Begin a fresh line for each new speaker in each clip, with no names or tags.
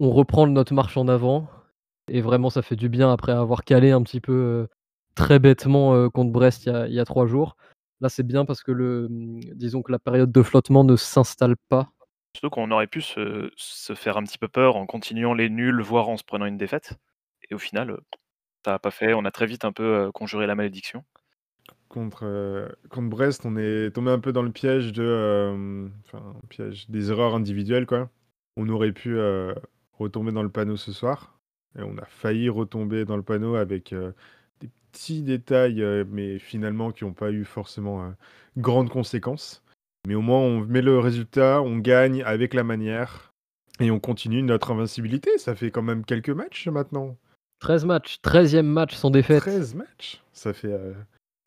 on reprend notre marche en avant et vraiment ça fait du bien après avoir calé un petit peu, très bêtement, contre Brest il y a il y a 3 jours. Là, c'est bien parce que le, mmh, disons que la période de flottement ne s'installe pas.
Surtout qu'on aurait pu se se faire un petit peu peur en continuant les nuls, voire en se prenant une défaite et au final, ça a pas fait. On a très vite un peu, conjuré la malédiction.
Contre, contre Brest, on est tombé un peu dans le piège de, enfin, piège des erreurs individuelles, quoi. On aurait pu, retomber dans le panneau ce soir et on a failli retomber dans le panneau avec, heu, des petits détails, heu, mais finalement qui ont pas eu forcément, heu, grandes conséquences. Mais au moins, on met le résultat, on gagne avec la manière et on continue notre invincibilité. Ça fait quand même quelques matchs maintenant.
13 matchs, 13e match sans défaite.
13 matchs? Ça fait, heu,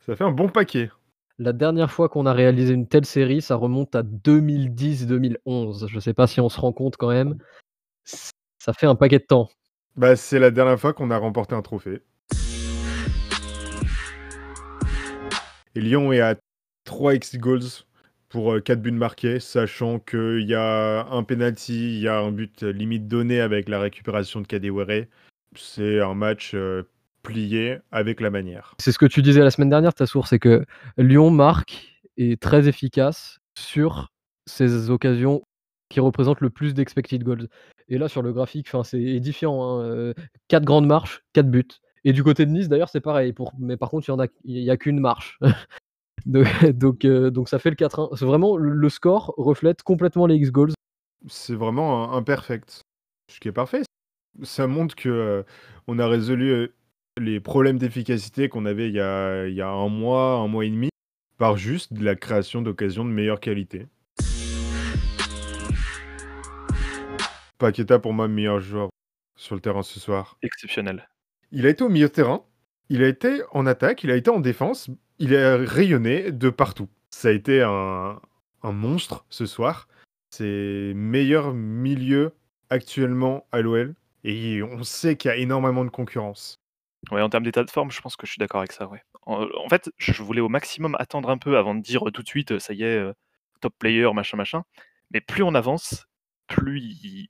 ça fait un bon paquet.
La dernière fois qu'on a réalisé une telle série, ça remonte à 2010-2011. Je sais pas si on se rend compte quand même. Ça fait un paquet de temps.
Bah, c'est la dernière fois qu'on a remporté un trophée. Et Lyon est à 3 x goals pour, heu, 4 buts marqués, sachant qu'il y a un penalty, il y a un but limite donné avec la récupération de Kadewere. C'est un match, heu, plié avec la manière.
C'est ce que tu disais la semaine dernière, ta source, c'est que Lyon marque est très efficace sur ces occasions qui représentent le plus d'expected goals. Et là, sur le graphique, c'est édifiant, hein, heu, 4 grandes marches, 4 buts. Et du côté de Nice, d'ailleurs, c'est pareil. Pour mais par contre, il y en a a qu'une marche. Donc heu, donc ça fait le 4-1. C'est vraiment le score reflète complètement les X goals.
C'est vraiment un imperfect, ce qui est parfait. Ça montre que, heu, on a résolu, heu, les problèmes d'efficacité qu'on avait il y a il y a 1 mois, 1 mois et demi, par juste la création d'occasions de meilleure qualité. Paqueta, pour moi, meilleur joueur sur le terrain ce soir.
Exceptionnel.
Il a été au milieu de terrain, il a été en attaque, il a été en défense, il a rayonné de partout. Ça a été un un monstre ce soir. C'est meilleur milieu actuellement à l'OL et on sait qu'il y a énormément de concurrence.
Ouais, en termes d'état de forme, je pense que je suis d'accord avec ça, ouais. En en fait, je voulais au maximum attendre un peu avant de dire tout de suite: «Ça y est, heu, top player, machin, machin». Mais plus on avance, plus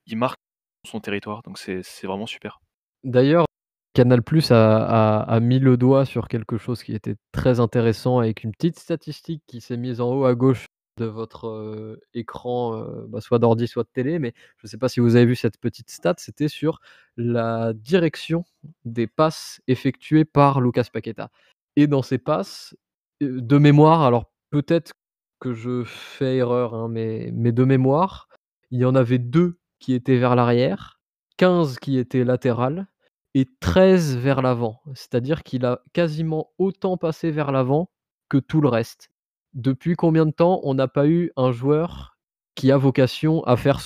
il marque son territoire, donc c'est vraiment super.
D'ailleurs, Canal+ a a mis le doigt sur quelque chose qui était très intéressant avec une petite statistique qui s'est mise en haut à gauche de votre, heu, écran, heu, bah, soit d'ordi, soit de télé, mais je sais pas si vous avez vu cette petite stat, c'était sur la direction des passes effectuées par Lucas Paqueta. Et dans ces passes, heu, de mémoire, alors peut-être que je fais erreur, hein, mais de mémoire, il y en avait 2 qui étaient vers l'arrière, 15 qui étaient latérales et 13 vers l'avant. C'est-à-dire qu'il a quasiment autant passé vers l'avant que tout le reste. Depuis combien de temps on n'a pas eu un joueur qui a vocation à faire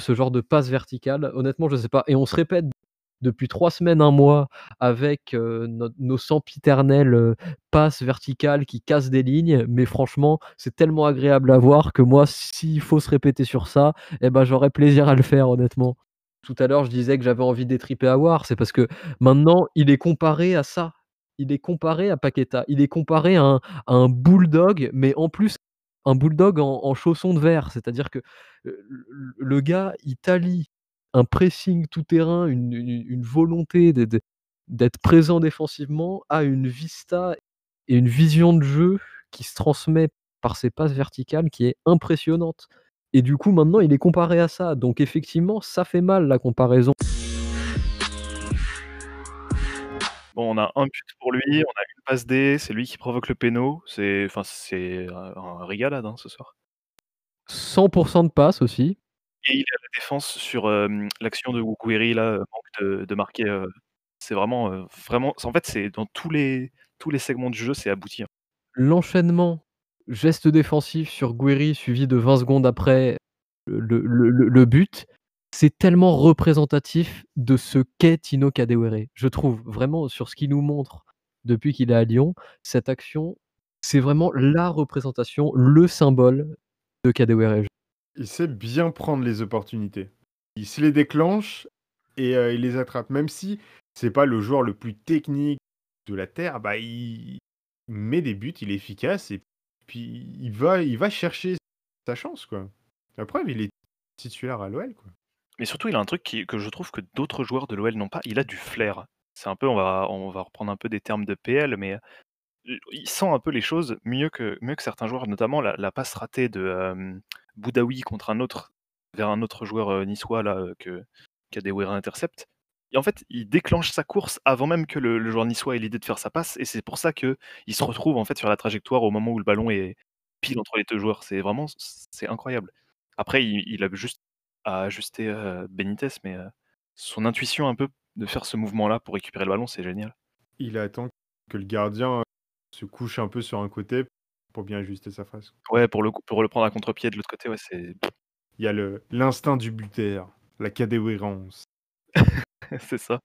ce genre de passe verticale? Honnêtement, je sais pas et on se répète depuis 3 semaines, 1 mois avec, nos sempiternelles, passes verticales qui cassent des lignes, mais franchement, c'est tellement agréable à voir que moi, s'il faut se répéter sur ça et bah, j'aurais plaisir à le faire honnêtement. Tout à l'heure, je disais que j'avais envie d'étriper Aouar, c'est parce que maintenant, il est comparé à ça. Il est comparé à Paqueta. Il est comparé à un à un bulldog, mais en plus, un bulldog en en chaussons de verre. C'est-à-dire que, le gars, il t'allie un pressing tout terrain, une une une volonté d'être présent défensivement, à une vista et une vision de jeu qui se transmet par ses passes verticales qui est impressionnante. Et du coup, maintenant, il est comparé à ça. Donc effectivement, ça fait mal la comparaison.
Bon, on a 1 but pour lui, on a 1 passe D, c'est lui qui provoque le péno. C'est enfin, un un régalade, hein, ce soir.
100 % de passes aussi.
Et il est à la défense sur, l'action de Gouiri là, heu, manque de marquer, heu, c'est vraiment, heu, vraiment en fait, c'est dans tous les tous les segments du jeu, c'est abouti, hein.
L'enchaînement, geste défensif sur Gouiri suivi de 20 secondes après le le le le but, c'est tellement représentatif de ce qu'est Tino Kadewere. Je trouve vraiment sur ce qu'il nous montre depuis qu'il est à Lyon, cette action, c'est vraiment la représentation, le symbole de Kadewere.
Il sait bien prendre les opportunités. Il se les déclenche et heu, il les attrape. Même si c'est pas le joueur le plus technique de la terre, bah, il met des buts, il est efficace et puis il va il va chercher sa chance, quoi. La preuve, il est titulaire à l'OL.
Mais surtout, il a un truc que je trouve que d'autres joueurs de l'OL n'ont pas, il a du flair. C'est un peu on va on va reprendre un peu des termes de PL, mais heu, il sent un peu les choses mieux que mieux que certains joueurs, notamment la passe ratée de, hem, Boudaoui contre un autre vers un autre joueur, heu, niçois là, heu, que qu'Adewere intercepte. Et en fait, il déclenche sa course avant même que le joueur niçois ait l'idée de faire sa passe et c'est pour ça qu'il se retrouve en fait sur la trajectoire au moment où le ballon est pile entre les 2 joueurs. C'est vraiment c'est incroyable. Après il il a juste à ajuster, heu, Benitez, mais son intuition un peu de faire ce mouvement-là pour récupérer le ballon, c'est génial.
Il attend que le gardien, se couche un peu sur un côté pour bien ajuster sa face.
Ouais, pour le pour le prendre à contre-pied de l'autre côté, ouais, c'est
Il y a l'instinct du buteur, la cadéwérance.
C'est ça.